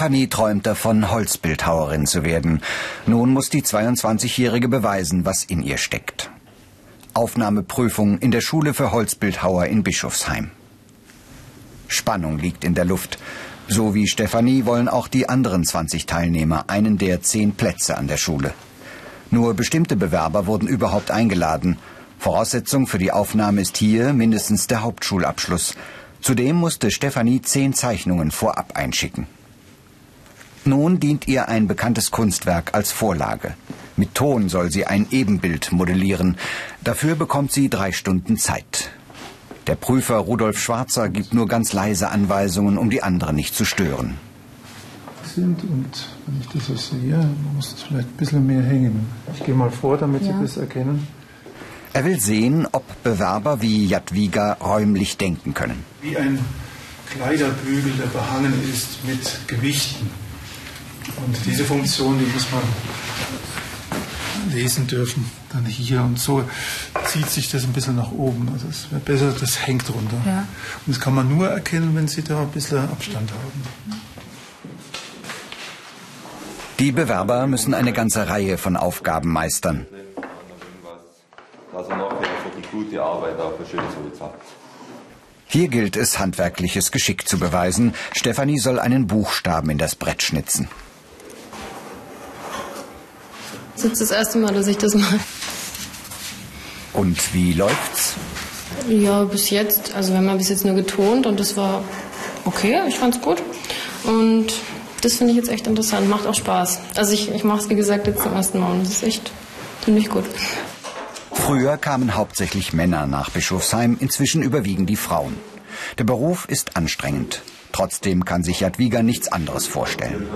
Stefanie träumt davon, Holzbildhauerin zu werden. Nun muss die 22-Jährige beweisen, was in ihr steckt. Aufnahmeprüfung in der Schule für Holzbildhauer in Bischofsheim. Spannung liegt in der Luft. So wie Stefanie wollen auch die anderen 20 Teilnehmer einen der zehn Plätze an der Schule. Nur bestimmte Bewerber wurden überhaupt eingeladen. Voraussetzung für die Aufnahme ist hier mindestens der Hauptschulabschluss. Zudem musste Stefanie zehn Zeichnungen vorab einschicken. Nun dient ihr ein bekanntes Kunstwerk als Vorlage. Mit Ton soll sie ein Ebenbild modellieren. Dafür bekommt sie drei Stunden Zeit. Der Prüfer Rudolf Schwarzer gibt nur ganz leise Anweisungen, um die anderen nicht zu stören. Sind und wenn ich das so sehe, muss es vielleicht ein bisschen mehr hängen. Ich gehe mal vor, damit ja. Sie das erkennen. Er will sehen, ob Bewerber wie Jadwiga räumlich denken können. Wie ein Kleiderbügel, der behangen ist mit Gewichten. Und diese Funktion, die muss man lesen dürfen. Dann hier und so zieht sich das ein bisschen nach oben. Also es wäre besser, das hängt runter. Ja. Und das kann man nur erkennen, wenn Sie da ein bisschen Abstand haben. Die Bewerber müssen eine ganze Reihe von Aufgaben meistern. Also Hier gilt es, handwerkliches Geschick zu beweisen. Stefanie soll einen Buchstaben in das Brett schnitzen. Das ist das erste Mal, dass ich das mache. Und wie läuft's? Ja, bis jetzt. Also wir haben ja bis jetzt nur getont und das war okay. Ich fand's gut. Und das finde ich jetzt echt interessant. Macht auch Spaß. Also ich, ich mache es, wie gesagt, jetzt zum ersten Mal und das ist echt ziemlich gut. Früher kamen hauptsächlich Männer nach Bischofsheim, inzwischen überwiegen die Frauen. Der Beruf ist anstrengend. Trotzdem kann sich Jadwiga nichts anderes vorstellen.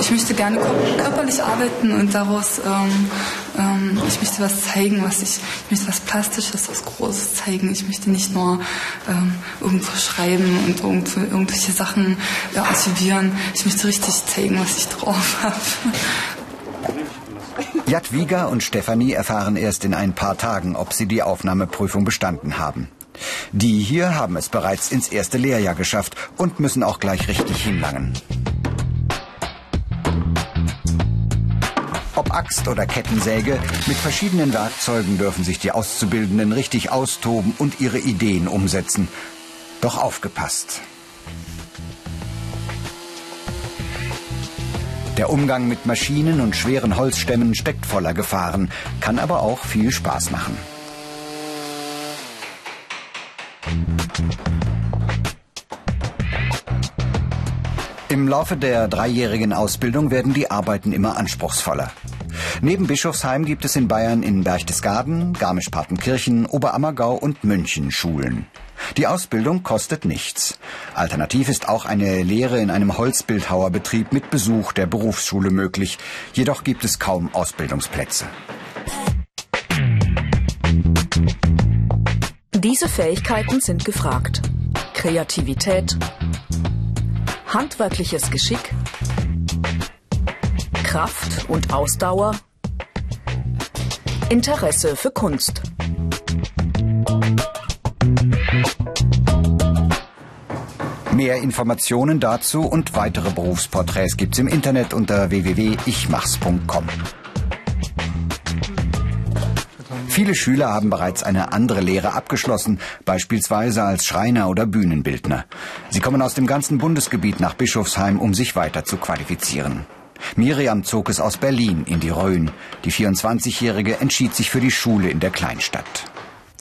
Ich möchte gerne körperlich arbeiten und daraus, ähm, ähm, ich möchte was zeigen, was ich, ich möchte was Plastisches, was Großes zeigen. Ich möchte nicht nur ähm, irgendwo schreiben und irgendwo, irgendwelche Sachen ja, archivieren. Ich möchte richtig zeigen, was ich drauf habe. Jadwiga und Stefanie erfahren erst in ein paar Tagen, ob sie die Aufnahmeprüfung bestanden haben. Die hier haben es bereits ins erste Lehrjahr geschafft und müssen auch gleich richtig hinlangen. Axt oder Kettensäge, mit verschiedenen Werkzeugen dürfen sich die Auszubildenden richtig austoben und ihre Ideen umsetzen. Doch aufgepasst. Der Umgang mit Maschinen und schweren Holzstämmen steckt voller Gefahren, kann aber auch viel Spaß machen. Im Laufe der dreijährigen Ausbildung werden die Arbeiten immer anspruchsvoller. Neben Bischofsheim gibt es in Bayern in Berchtesgaden, Garmisch-Partenkirchen, Oberammergau und München Schulen. Die Ausbildung kostet nichts. Alternativ ist auch eine Lehre in einem Holzbildhauerbetrieb mit Besuch der Berufsschule möglich. Jedoch gibt es kaum Ausbildungsplätze. Diese Fähigkeiten sind gefragt. Kreativität, handwerkliches Geschick, Kraft und Ausdauer, Interesse für Kunst. Mehr Informationen dazu und weitere Berufsporträts gibt's im Internet unter www.ichmachs.com. Viele Schüler haben bereits eine andere Lehre abgeschlossen, beispielsweise als Schreiner oder Bühnenbildner. Sie kommen aus dem ganzen Bundesgebiet nach Bischofsheim, um sich weiter zu qualifizieren. Miriam zog es aus Berlin in die Rhön. Die 24-Jährige entschied sich für die Schule in der Kleinstadt.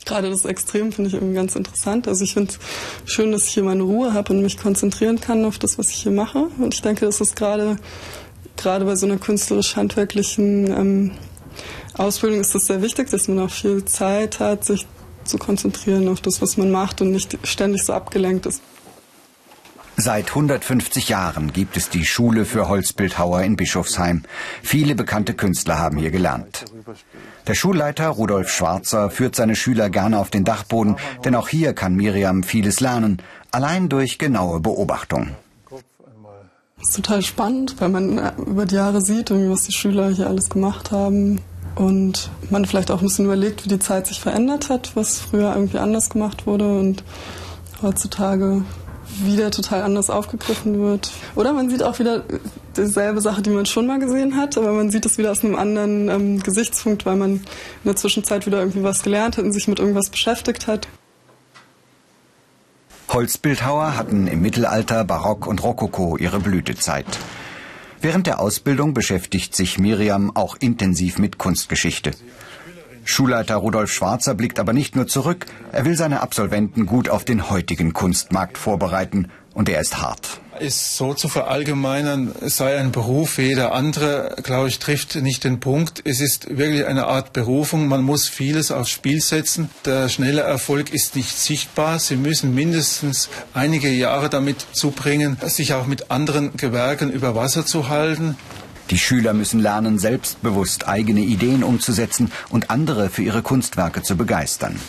Gerade das Extrem finde ich irgendwie ganz interessant. Also ich finde es schön, dass ich hier meine Ruhe habe und mich konzentrieren kann auf das, was ich hier mache. Und ich denke, das ist gerade gerade bei so einer künstlerisch-handwerklichen ähm, Ausbildung ist es sehr wichtig, dass man auch viel Zeit hat, sich zu konzentrieren auf das, was man macht und nicht ständig so abgelenkt ist. Seit 150 Jahren gibt es die Schule für Holzbildhauer in Bischofsheim. Viele bekannte Künstler haben hier gelernt. Der Schulleiter Rudolf Schwarzer führt seine Schüler gerne auf den Dachboden, denn auch hier kann Miriam vieles lernen. Allein durch genaue Beobachtung. Das ist total spannend, weil man äh, über die Jahre sieht, was die Schüler hier alles gemacht haben. Und man vielleicht auch ein bisschen überlegt, wie die Zeit sich verändert hat, was früher irgendwie anders gemacht wurde und heutzutage wieder total anders aufgegriffen wird. Oder man sieht auch wieder dieselbe Sache, die man schon mal gesehen hat, aber man sieht es wieder aus einem anderen ähm, Gesichtspunkt, weil man in der Zwischenzeit wieder irgendwie was gelernt hat und sich mit irgendwas beschäftigt hat. Holzbildhauer hatten im Mittelalter, Barock und Rokoko ihre Blütezeit. Während der Ausbildung beschäftigt sich Miriam auch intensiv mit Kunstgeschichte. Schulleiter Rudolf Schwarzer blickt aber nicht nur zurück, er will seine Absolventen gut auf den heutigen Kunstmarkt vorbereiten und er ist hart. Ist so zu verallgemeinern, es sei ein Beruf wie jeder andere, glaube ich, trifft nicht den Punkt. Es ist wirklich eine Art Berufung. Man muss vieles aufs Spiel setzen. Der schnelle Erfolg ist nicht sichtbar. Sie müssen mindestens einige Jahre damit zubringen, sich auch mit anderen Gewerken über Wasser zu halten. Die Schüler müssen lernen, selbstbewusst eigene Ideen umzusetzen und andere für ihre Kunstwerke zu begeistern.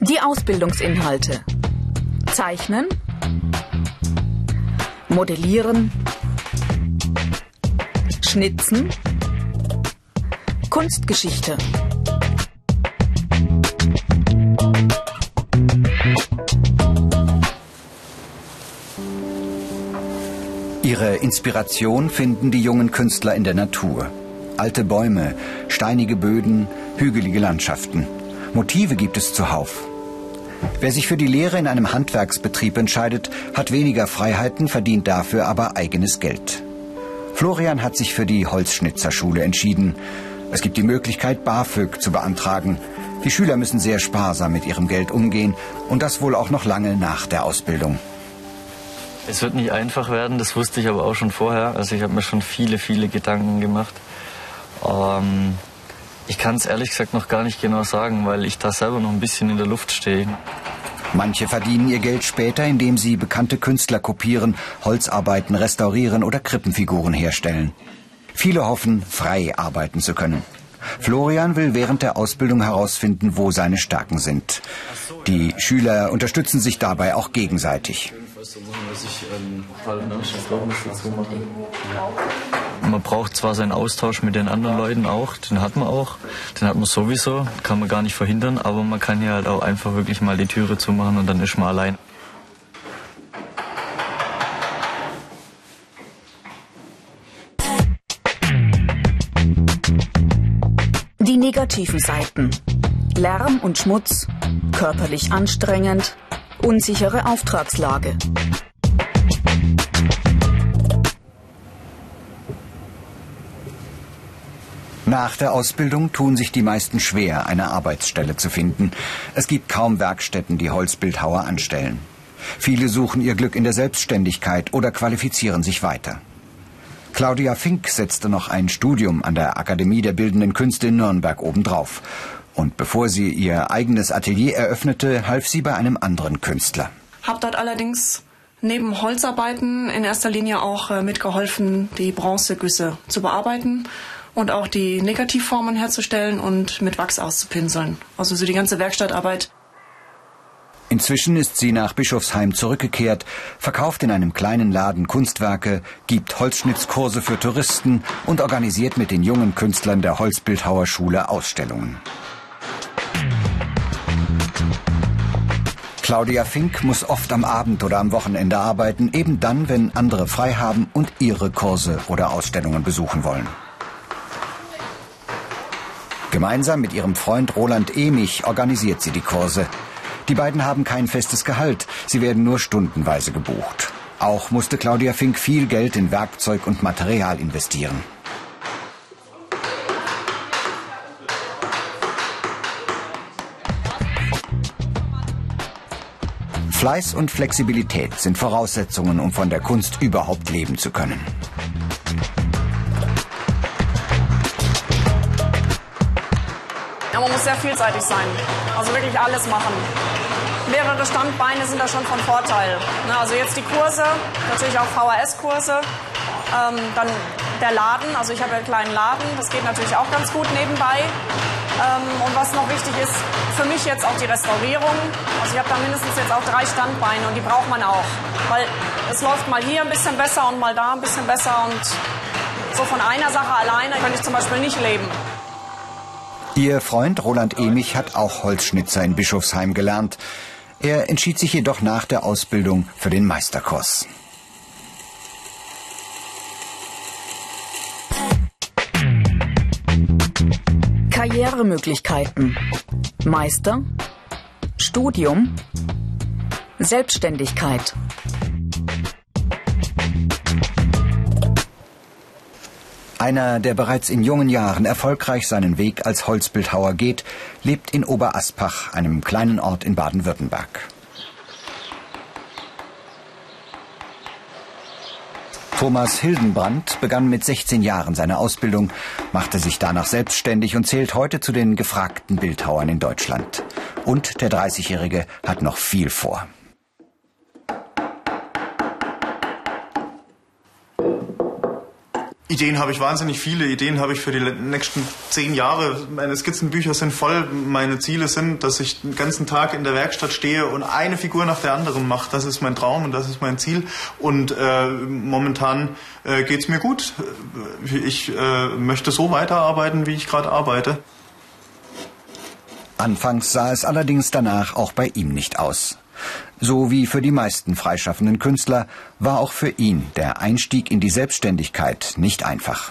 Die Ausbildungsinhalte. Zeichnen, Modellieren, Schnitzen, Kunstgeschichte. Ihre Inspiration finden die jungen Künstler in der Natur. Alte Bäume, steinige Böden, hügelige Landschaften. Motive gibt es zuhauf. Wer sich für die Lehre in einem Handwerksbetrieb entscheidet, hat weniger Freiheiten, verdient dafür aber eigenes Geld. Florian hat sich für die Holzschnitzerschule entschieden. Es gibt die Möglichkeit, BAföG zu beantragen. Die Schüler müssen sehr sparsam mit ihrem Geld umgehen und das wohl auch noch lange nach der Ausbildung. Es wird nicht einfach werden, das wusste ich aber auch schon vorher. Also ich habe mir schon viele, viele Gedanken gemacht. Ähm, ich kann es ehrlich gesagt noch gar nicht genau sagen, weil ich da selber noch ein bisschen in der Luft stehe. Manche verdienen ihr Geld später, indem sie bekannte Künstler kopieren, Holzarbeiten restaurieren oder Krippenfiguren herstellen. Viele hoffen, frei arbeiten zu können. Florian will während der Ausbildung herausfinden, wo seine Stärken sind. Die Schüler unterstützen sich dabei auch gegenseitig. Man braucht zwar seinen Austausch mit den anderen Leuten auch, den hat man auch, den hat man sowieso, kann man gar nicht verhindern, aber man kann hier halt auch einfach wirklich mal die Türe zumachen und dann ist man allein. Die negativen Seiten. Lärm und Schmutz, körperlich anstrengend, unsichere Auftragslage. Nach der Ausbildung tun sich die meisten schwer, eine Arbeitsstelle zu finden. Es gibt kaum Werkstätten, die Holzbildhauer anstellen. Viele suchen ihr Glück in der Selbstständigkeit oder qualifizieren sich weiter. Claudia Fink setzte noch ein Studium an der Akademie der Bildenden Künste in Nürnberg obendrauf. Und bevor sie ihr eigenes Atelier eröffnete, half sie bei einem anderen Künstler. Hab dort allerdings neben Holzarbeiten in erster Linie auch äh, mitgeholfen, die Bronzegüsse zu bearbeiten und auch die Negativformen herzustellen und mit Wachs auszupinseln. Also so die ganze Werkstattarbeit. Inzwischen ist sie nach Bischofsheim zurückgekehrt, verkauft in einem kleinen Laden Kunstwerke, gibt Holzschnitzkurse für Touristen und organisiert mit den jungen Künstlern der Holzbildhauerschule Ausstellungen. Claudia Fink muss oft am Abend oder am Wochenende arbeiten, eben dann, wenn andere frei haben und ihre Kurse oder Ausstellungen besuchen wollen. Gemeinsam mit ihrem Freund Roland Emich organisiert sie die Kurse. Die beiden haben kein festes Gehalt, sie werden nur stundenweise gebucht. Auch musste Claudia Fink viel Geld in Werkzeug und Material investieren. Fleiß und Flexibilität sind Voraussetzungen, um von der Kunst überhaupt leben zu können. Man muss sehr vielseitig sein. Also wirklich alles machen. Mehrere Standbeine sind da schon von Vorteil. Ne, also jetzt die Kurse, natürlich auch VHS-Kurse. Ähm, dann der Laden. Also ich habe einen kleinen Laden, das geht natürlich auch ganz gut nebenbei. Ähm, und was noch wichtig ist, für mich jetzt auch die Restaurierung. Also ich habe da mindestens jetzt auch drei Standbeine und die braucht man auch. Weil es läuft mal hier ein bisschen besser und mal da ein bisschen besser und so von einer Sache alleine könnte ich zum Beispiel nicht leben. Ihr Freund Roland Emich hat auch Holzschnitzer in Bischofsheim gelernt. Er entschied sich jedoch nach der Ausbildung für den Meisterkurs. Karrieremöglichkeiten. Meister. Studium. Selbstständigkeit. Einer, der bereits in jungen Jahren erfolgreich seinen Weg als Holzbildhauer geht, lebt in Oberaspach, einem kleinen Ort in Baden-Württemberg. Thomas Hildenbrand begann mit 16 Jahren seine Ausbildung, machte sich danach selbstständig und zählt heute zu den gefragten Bildhauern in Deutschland. Und der 30-Jährige hat noch viel vor. Ideen habe ich wahnsinnig viele. Ideen habe ich für die nächsten zehn Jahre. Meine Skizzenbücher sind voll. Meine Ziele sind, dass ich den ganzen Tag in der Werkstatt stehe und eine Figur nach der anderen mache. Das ist mein Traum und das ist mein Ziel. Und äh, momentan äh, es mir gut. Ich äh, möchte so weiterarbeiten, wie ich gerade arbeite. Anfangs sah es allerdings danach auch bei ihm nicht aus. So wie für die meisten freischaffenden Künstler war auch für ihn der Einstieg in die Selbstständigkeit nicht einfach.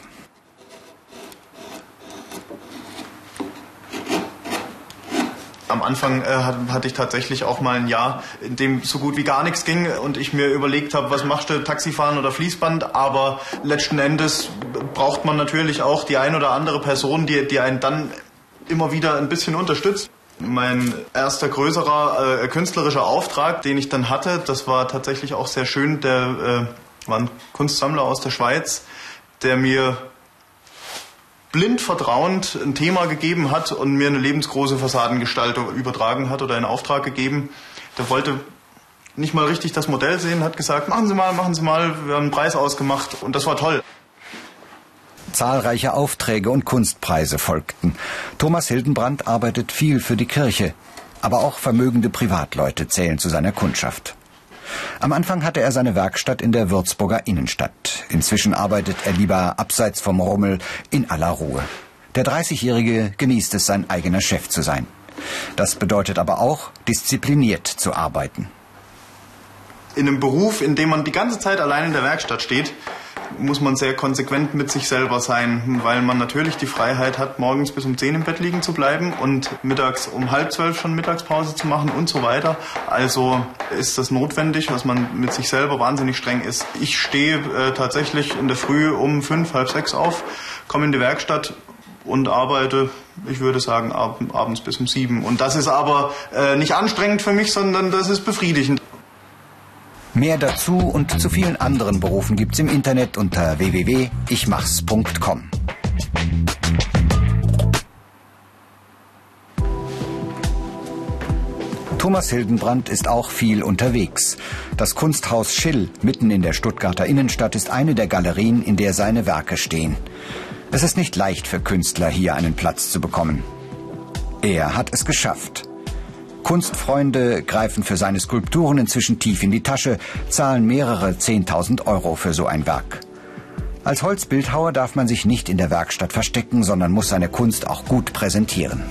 Am Anfang äh, hatte ich tatsächlich auch mal ein Jahr, in dem so gut wie gar nichts ging und ich mir überlegt habe, was machst du, Taxifahren oder Fließband? Aber letzten Endes braucht man natürlich auch die ein oder andere Person, die, die einen dann immer wieder ein bisschen unterstützt. Mein erster größerer äh, künstlerischer Auftrag, den ich dann hatte, das war tatsächlich auch sehr schön. Der äh, war ein Kunstsammler aus der Schweiz, der mir blind vertrauend ein Thema gegeben hat und mir eine lebensgroße Fassadengestaltung übertragen hat oder einen Auftrag gegeben. Der wollte nicht mal richtig das Modell sehen, hat gesagt, machen Sie mal, machen Sie mal, wir haben einen Preis ausgemacht und das war toll. Zahlreiche Aufträge und Kunstpreise folgten. Thomas Hildenbrand arbeitet viel für die Kirche, aber auch vermögende Privatleute zählen zu seiner Kundschaft. Am Anfang hatte er seine Werkstatt in der Würzburger Innenstadt. Inzwischen arbeitet er lieber abseits vom Rummel in aller Ruhe. Der 30-Jährige genießt es, sein eigener Chef zu sein. Das bedeutet aber auch, diszipliniert zu arbeiten. In einem Beruf, in dem man die ganze Zeit allein in der Werkstatt steht, muss man sehr konsequent mit sich selber sein, weil man natürlich die Freiheit hat, morgens bis um 10 im Bett liegen zu bleiben und mittags um halb zwölf schon Mittagspause zu machen und so weiter. Also ist das notwendig, dass man mit sich selber wahnsinnig streng ist. Ich stehe äh, tatsächlich in der Früh um fünf, halb sechs auf, komme in die Werkstatt und arbeite, ich würde sagen, ab, abends bis um sieben. Und das ist aber äh, nicht anstrengend für mich, sondern das ist befriedigend. Mehr dazu und zu vielen anderen Berufen gibt's im Internet unter www.ichmachs.com. Thomas Hildenbrand ist auch viel unterwegs. Das Kunsthaus Schill mitten in der Stuttgarter Innenstadt ist eine der Galerien, in der seine Werke stehen. Es ist nicht leicht für Künstler, hier einen Platz zu bekommen. Er hat es geschafft. Kunstfreunde greifen für seine Skulpturen inzwischen tief in die Tasche, zahlen mehrere 10.000 Euro für so ein Werk. Als Holzbildhauer darf man sich nicht in der Werkstatt verstecken, sondern muss seine Kunst auch gut präsentieren.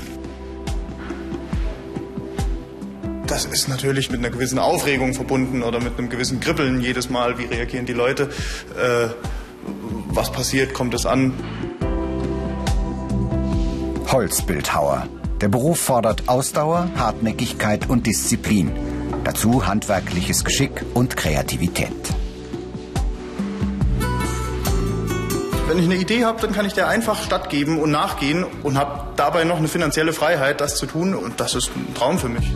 Das ist natürlich mit einer gewissen Aufregung verbunden oder mit einem gewissen Kribbeln jedes Mal. Wie reagieren die Leute? Äh, was passiert? Kommt es an? Holzbildhauer. Der Beruf fordert Ausdauer, Hartnäckigkeit und Disziplin. Dazu handwerkliches Geschick und Kreativität. Wenn ich eine Idee habe, dann kann ich der einfach stattgeben und nachgehen und habe dabei noch eine finanzielle Freiheit, das zu tun. Und das ist ein Traum für mich.